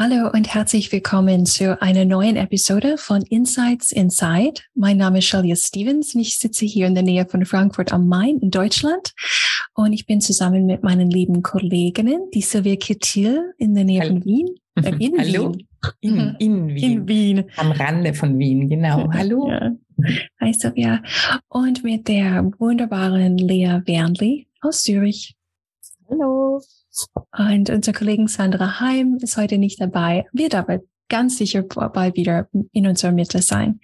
Hallo und herzlich willkommen zu einer neuen Episode von Insights Inside. Mein Name ist Shalia Stevens und ich sitze hier in der Nähe von Frankfurt am Main in Deutschland. Und ich bin zusammen mit meinen lieben Kolleginnen, die Sylvia Kittil in der Nähe Hallo. von Wien. Äh, in Hallo. Wien. In, mhm. in, Wien. in Wien. Am Rande von Wien, genau. Hallo. Ja. Hi Sylvia. Und mit der wunderbaren Lea Wernli aus Zürich. Hallo. Und unsere Kollegin Sandra Heim ist heute nicht dabei, wird aber ganz sicher bald wieder in unserer Mitte sein.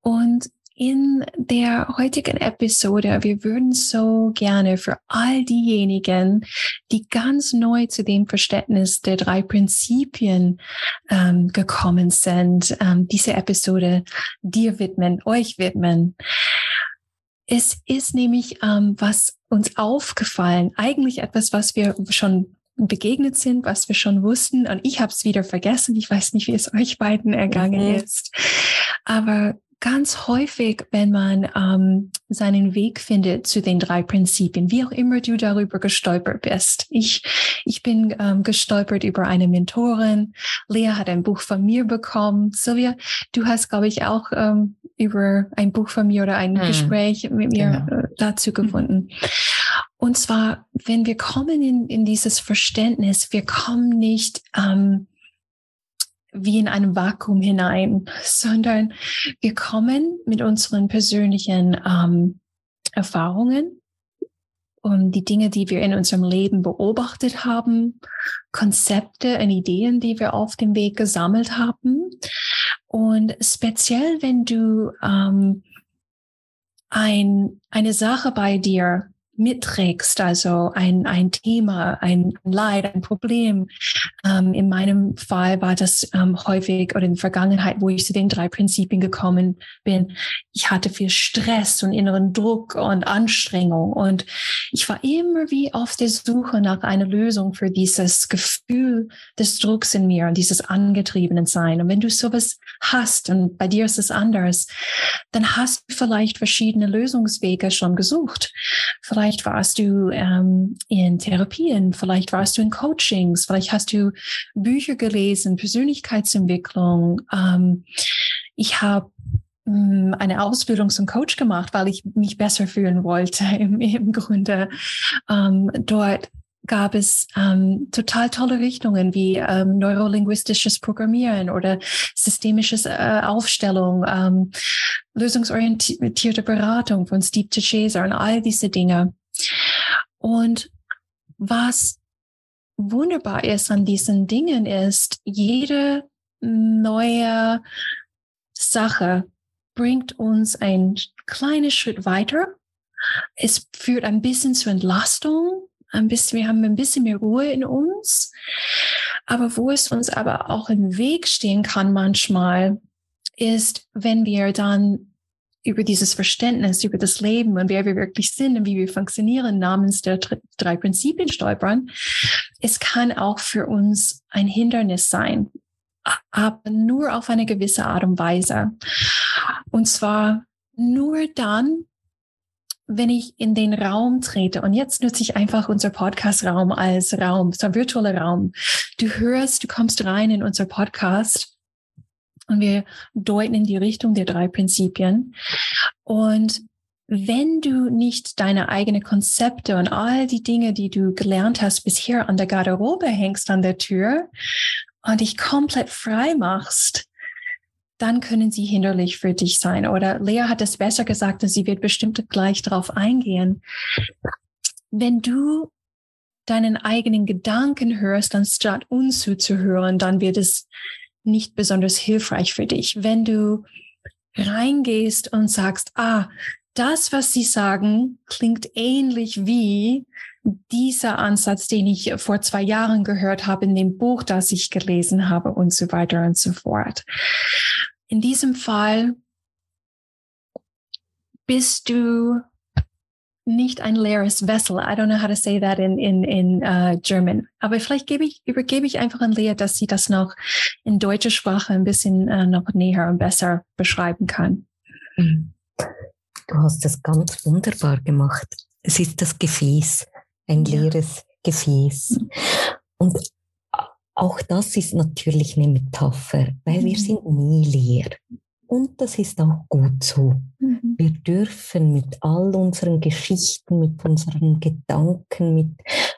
Und in der heutigen Episode, wir würden so gerne für all diejenigen, die ganz neu zu dem Verständnis der drei Prinzipien ähm, gekommen sind, ähm, diese Episode dir widmen, euch widmen. Es ist nämlich ähm, was uns aufgefallen, eigentlich etwas, was wir schon begegnet sind, was wir schon wussten. Und ich habe es wieder vergessen. Ich weiß nicht, wie es euch beiden ergangen mhm. ist. Aber ganz häufig, wenn man ähm, seinen Weg findet zu den drei Prinzipien, wie auch immer du darüber gestolpert bist. Ich, ich bin ähm, gestolpert über eine Mentorin. Lea hat ein Buch von mir bekommen. Sylvia, du hast, glaube ich, auch ähm, über ein Buch von mir oder ein hm. Gespräch mit mir genau. äh, dazu gefunden. Und zwar, wenn wir kommen in, in dieses Verständnis, wir kommen nicht ähm, wie in einem Vakuum hinein, sondern wir kommen mit unseren persönlichen ähm, Erfahrungen und die Dinge, die wir in unserem Leben beobachtet haben, Konzepte und Ideen, die wir auf dem Weg gesammelt haben. Und speziell, wenn du ähm, ein, eine Sache bei dir mitträgst, also ein, ein Thema, ein Leid, ein Problem. Ähm, in meinem Fall war das ähm, häufig oder in der Vergangenheit, wo ich zu den drei Prinzipien gekommen bin. Ich hatte viel Stress und inneren Druck und Anstrengung und ich war immer wie auf der Suche nach einer Lösung für dieses Gefühl des Drucks in mir und dieses angetriebenen Sein. Und wenn du sowas hast und bei dir ist es anders, dann hast du vielleicht verschiedene Lösungswege schon gesucht. Vielleicht Vielleicht warst du ähm, in Therapien, vielleicht warst du in Coachings, vielleicht hast du Bücher gelesen, Persönlichkeitsentwicklung. Ähm, ich habe hm, eine Ausbildung zum Coach gemacht, weil ich mich besser fühlen wollte im, im Grunde. Ähm, dort gab es ähm, total tolle Richtungen wie ähm, neurolinguistisches Programmieren oder systemisches äh, Aufstellung, ähm, lösungsorientierte Beratung von Steve Chaser und all diese Dinge. Und was wunderbar ist an diesen Dingen ist, jede neue Sache bringt uns einen kleinen Schritt weiter. Es führt ein bisschen zur Entlastung ein bisschen, wir haben ein bisschen mehr Ruhe in uns. Aber wo es uns aber auch im Weg stehen kann manchmal, ist, wenn wir dann über dieses Verständnis, über das Leben und wer wir wirklich sind und wie wir funktionieren, namens der drei Prinzipien stolpern. Es kann auch für uns ein Hindernis sein, aber nur auf eine gewisse Art und Weise. Und zwar nur dann, wenn ich in den Raum trete, und jetzt nutze ich einfach unser Podcast-Raum als Raum, so ein virtueller Raum. Du hörst, du kommst rein in unser Podcast und wir deuten in die Richtung der drei Prinzipien. Und wenn du nicht deine eigenen Konzepte und all die Dinge, die du gelernt hast, bisher an der Garderobe hängst an der Tür und dich komplett frei machst, dann können sie hinderlich für dich sein. Oder Lea hat es besser gesagt und sie wird bestimmt gleich darauf eingehen. Wenn du deinen eigenen Gedanken hörst, anstatt uns zuzuhören, dann wird es nicht besonders hilfreich für dich. Wenn du reingehst und sagst, ah, das, was Sie sagen, klingt ähnlich wie dieser Ansatz, den ich vor zwei Jahren gehört habe in dem Buch, das ich gelesen habe und so weiter und so fort. In diesem Fall bist du nicht ein leeres Vessel. I don't know how to say that in, in, in uh, German. Aber vielleicht gebe ich, übergebe ich einfach an Lea, dass sie das noch in deutscher Sprache ein bisschen uh, noch näher und besser beschreiben kann. Mhm. Du hast das ganz wunderbar gemacht. Es ist das Gefäß, ein leeres Gefäß. Und auch das ist natürlich eine Metapher, weil wir mhm. sind nie leer. Und das ist auch gut so. Mhm. Wir dürfen mit all unseren Geschichten, mit unseren Gedanken, mit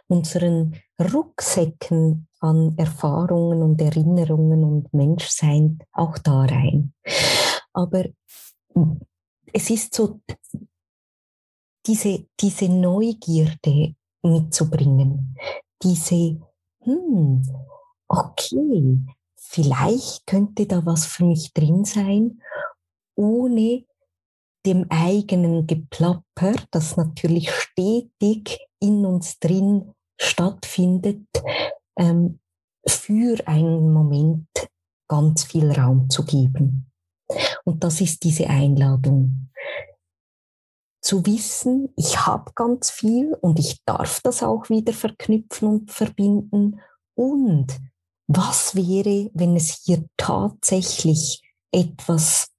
unseren Rucksäcken an Erfahrungen und Erinnerungen und Menschsein auch da rein. Aber es ist so, diese, diese Neugierde mitzubringen, diese, hm, okay, vielleicht könnte da was für mich drin sein, ohne dem eigenen Geplapper, das natürlich stetig in uns drin stattfindet, ähm, für einen Moment ganz viel Raum zu geben. Und das ist diese Einladung. Zu wissen, ich habe ganz viel und ich darf das auch wieder verknüpfen und verbinden. Und was wäre, wenn es hier tatsächlich etwas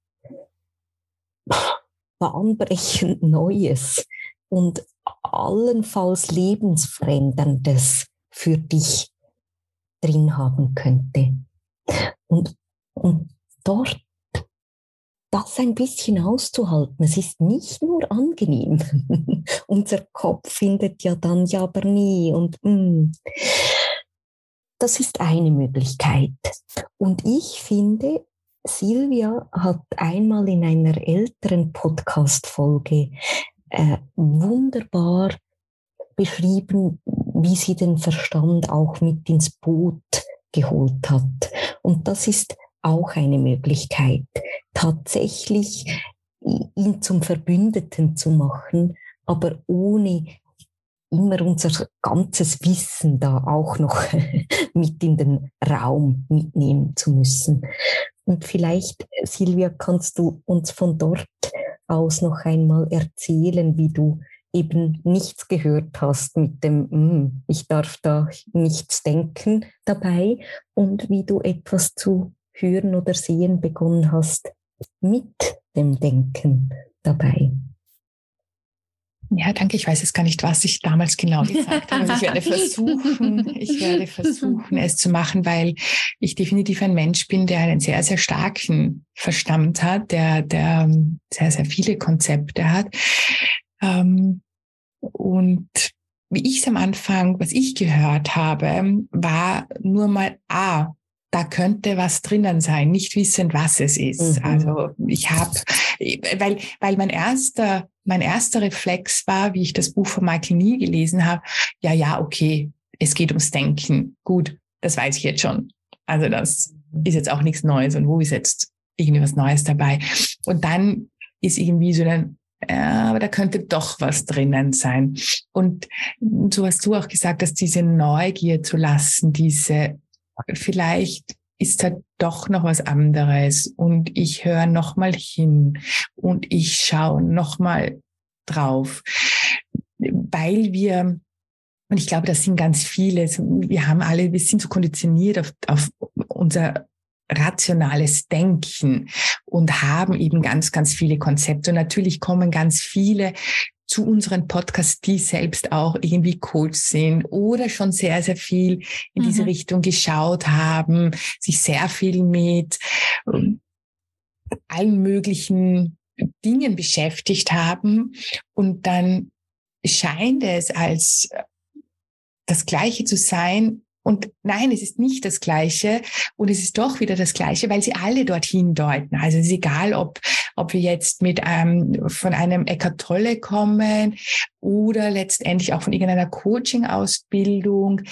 bahnbrechend Neues und allenfalls lebensveränderndes für dich drin haben könnte. Und, und dort das ein bisschen auszuhalten. Es ist nicht nur angenehm. Unser Kopf findet ja dann ja aber nie und mm. das ist eine Möglichkeit. Und ich finde, Silvia hat einmal in einer älteren Podcast-Folge äh, wunderbar beschrieben, wie sie den Verstand auch mit ins Boot geholt hat. Und das ist auch eine Möglichkeit, tatsächlich ihn zum Verbündeten zu machen, aber ohne immer unser ganzes Wissen da auch noch mit in den Raum mitnehmen zu müssen. Und vielleicht, Silvia, kannst du uns von dort aus noch einmal erzählen, wie du eben nichts gehört hast mit dem, mm, ich darf da nichts denken dabei und wie du etwas zu hören oder sehen begonnen hast mit dem Denken dabei. Ja, danke. Ich weiß jetzt gar nicht, was ich damals genau gesagt habe. Ich werde versuchen, ich werde versuchen, es zu machen, weil ich definitiv ein Mensch bin, der einen sehr, sehr starken Verstand hat, der, der sehr, sehr viele Konzepte hat. Ähm, und wie ich es am Anfang, was ich gehört habe, war nur mal, ah, da könnte was drinnen sein, nicht wissend, was es ist. Mhm. Also ich habe, weil, weil mein erster, mein erster Reflex war, wie ich das Buch von Michael Nie gelesen habe, ja, ja, okay, es geht ums Denken. Gut, das weiß ich jetzt schon. Also das ist jetzt auch nichts Neues und wo ist jetzt irgendwie was Neues dabei? Und dann ist irgendwie so ein, ja, aber da könnte doch was drinnen sein. Und so hast du auch gesagt, dass diese Neugier zu lassen, diese vielleicht ist da doch noch was anderes und ich höre noch mal hin und ich schaue noch mal drauf, weil wir und ich glaube, das sind ganz viele. Wir haben alle, wir sind so konditioniert auf, auf unser rationales Denken und haben eben ganz, ganz viele Konzepte. Und natürlich kommen ganz viele zu unseren Podcasts, die selbst auch irgendwie Coach sind oder schon sehr, sehr viel in diese mhm. Richtung geschaut haben, sich sehr viel mit ähm, allen möglichen Dingen beschäftigt haben und dann scheint es als das Gleiche zu sein, und nein, es ist nicht das Gleiche und es ist doch wieder das Gleiche, weil sie alle dorthin deuten. Also es ist egal, ob, ob wir jetzt mit ähm, von einem Eckart Tolle kommen oder letztendlich auch von irgendeiner Coaching-Ausbildung.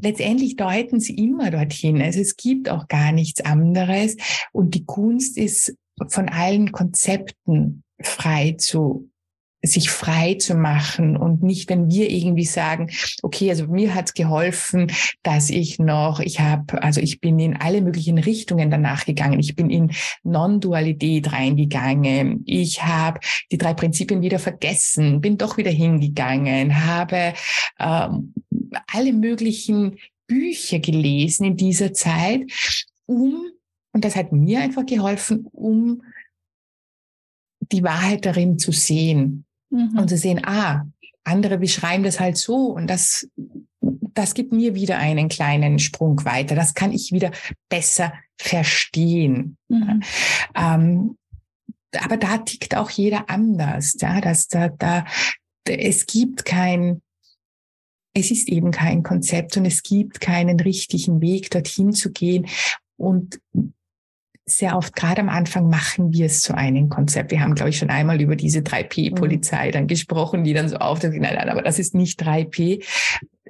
Letztendlich deuten sie immer dorthin. Also es gibt auch gar nichts anderes. Und die Kunst ist von allen Konzepten frei zu sich frei zu machen und nicht, wenn wir irgendwie sagen, okay, also mir hat's geholfen, dass ich noch, ich habe, also ich bin in alle möglichen Richtungen danach gegangen. Ich bin in Non-Dualität reingegangen. Ich habe die drei Prinzipien wieder vergessen, bin doch wieder hingegangen, habe ähm, alle möglichen Bücher gelesen in dieser Zeit, um, und das hat mir einfach geholfen, um die Wahrheit darin zu sehen mhm. und zu sehen, ah, andere beschreiben das halt so und das, das gibt mir wieder einen kleinen Sprung weiter. Das kann ich wieder besser verstehen. Mhm. Ähm, aber da tickt auch jeder anders. Ja, dass da, da, es gibt kein, es ist eben kein Konzept und es gibt keinen richtigen Weg, dorthin zu gehen. Und sehr oft, gerade am Anfang, machen wir es zu einem Konzept. Wir haben, glaube ich, schon einmal über diese 3P-Polizei mhm. dann gesprochen, die dann so auftritt, nein, nein, aber das ist nicht 3P.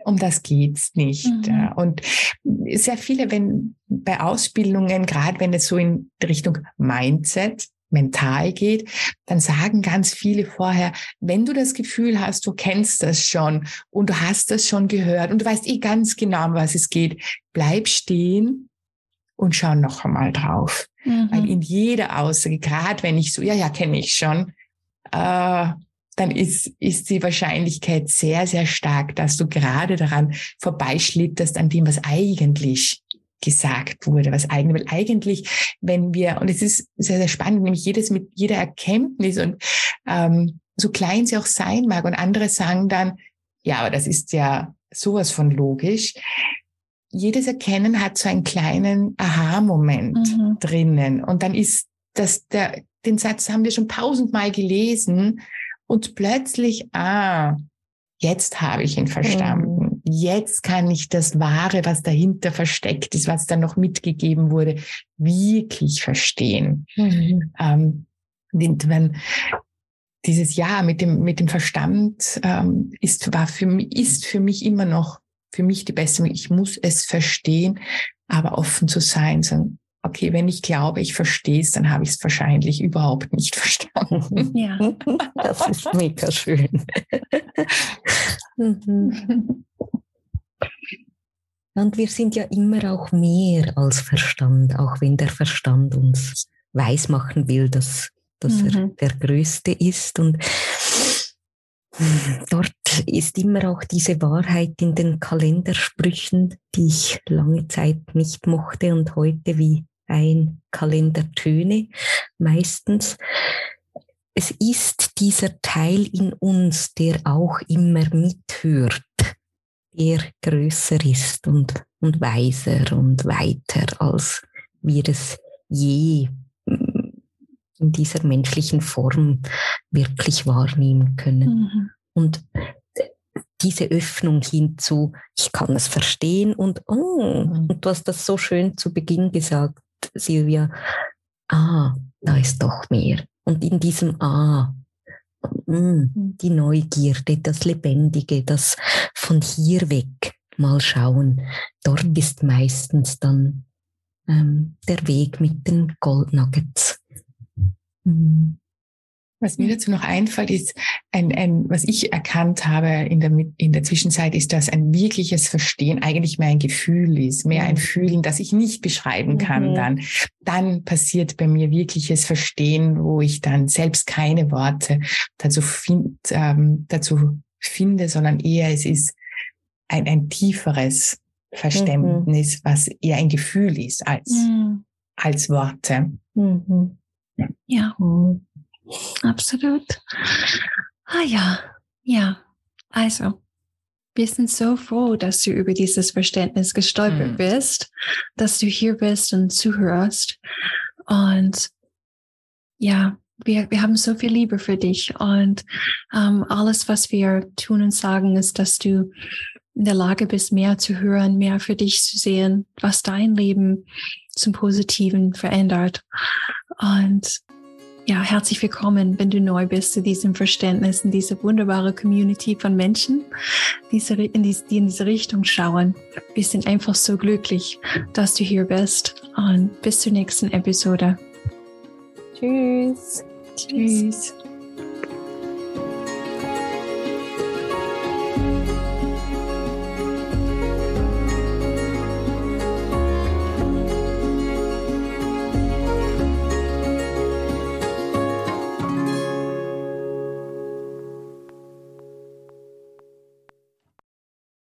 Um das geht's nicht. Mhm. Und sehr viele, wenn bei Ausbildungen, gerade wenn es so in Richtung Mindset, mental geht, dann sagen ganz viele vorher, wenn du das Gefühl hast, du kennst das schon und du hast das schon gehört und du weißt eh ganz genau, um was es geht, bleib stehen und schau noch einmal drauf. Mhm. Weil in jeder Aussage, gerade wenn ich so, ja, ja, kenne ich schon, äh, dann ist, ist die Wahrscheinlichkeit sehr, sehr stark, dass du gerade daran vorbeischlitterst an dem, was eigentlich gesagt wurde, was eigentlich, weil eigentlich, wenn wir, und es ist sehr, sehr spannend, nämlich jedes mit jeder Erkenntnis und ähm, so klein sie auch sein mag und andere sagen dann, ja, aber das ist ja sowas von logisch jedes Erkennen hat so einen kleinen Aha-Moment mhm. drinnen. Und dann ist das, der, den Satz haben wir schon tausendmal gelesen und plötzlich, ah, jetzt habe ich ihn verstanden. Mhm. Jetzt kann ich das Wahre, was dahinter versteckt ist, was da noch mitgegeben wurde, wirklich verstehen. Mhm. Ähm, wenn dieses Ja mit dem, mit dem Verstand ähm, ist, war für ist für mich immer noch für mich die beste, ich muss es verstehen, aber offen zu sein, sagen, okay, wenn ich glaube, ich verstehe es, dann habe ich es wahrscheinlich überhaupt nicht verstanden. Ja, das ist mega schön. Mhm. Und wir sind ja immer auch mehr als Verstand, auch wenn der Verstand uns weismachen will, dass, dass mhm. er der Größte ist. Und Dort ist immer auch diese Wahrheit in den Kalendersprüchen, die ich lange Zeit nicht mochte und heute wie ein Kalendertöne meistens. Es ist dieser Teil in uns, der auch immer mithört, der größer ist und, und weiser und weiter, als wir es je in dieser menschlichen Form wirklich wahrnehmen können. Mhm. Und diese Öffnung hinzu, ich kann es verstehen und, oh, mhm. und du hast das so schön zu Beginn gesagt, Silvia, ah, da ist doch mehr. Und in diesem Ah, mh, mm, die Neugierde, das Lebendige, das von hier weg mal schauen, dort mhm. ist meistens dann ähm, der Weg mit den Goldnuggets. Mhm. Was mir dazu noch einfällt, ist ein, ein, was ich erkannt habe in der, in der Zwischenzeit, ist, dass ein wirkliches Verstehen eigentlich mehr ein Gefühl ist, mehr ein mhm. Fühlen, das ich nicht beschreiben kann. Mhm. Dann, dann passiert bei mir wirkliches Verstehen, wo ich dann selbst keine Worte dazu, find, ähm, dazu finde, sondern eher es ist ein, ein tieferes Verständnis, mhm. was eher ein Gefühl ist als, mhm. als Worte. Mhm. Ja, mhm. absolut. Ah ja, ja. Also, wir sind so froh, dass du über dieses Verständnis gestolpert mhm. bist, dass du hier bist und zuhörst. Und ja, wir, wir haben so viel Liebe für dich. Und ähm, alles, was wir tun und sagen, ist, dass du in der Lage bist, mehr zu hören, mehr für dich zu sehen, was dein Leben zum Positiven verändert. Und ja, herzlich willkommen, wenn du neu bist zu diesem Verständnis, in diese wunderbare Community von Menschen, die in diese Richtung schauen. Wir sind einfach so glücklich, dass du hier bist und bis zur nächsten Episode. Tschüss. Tschüss.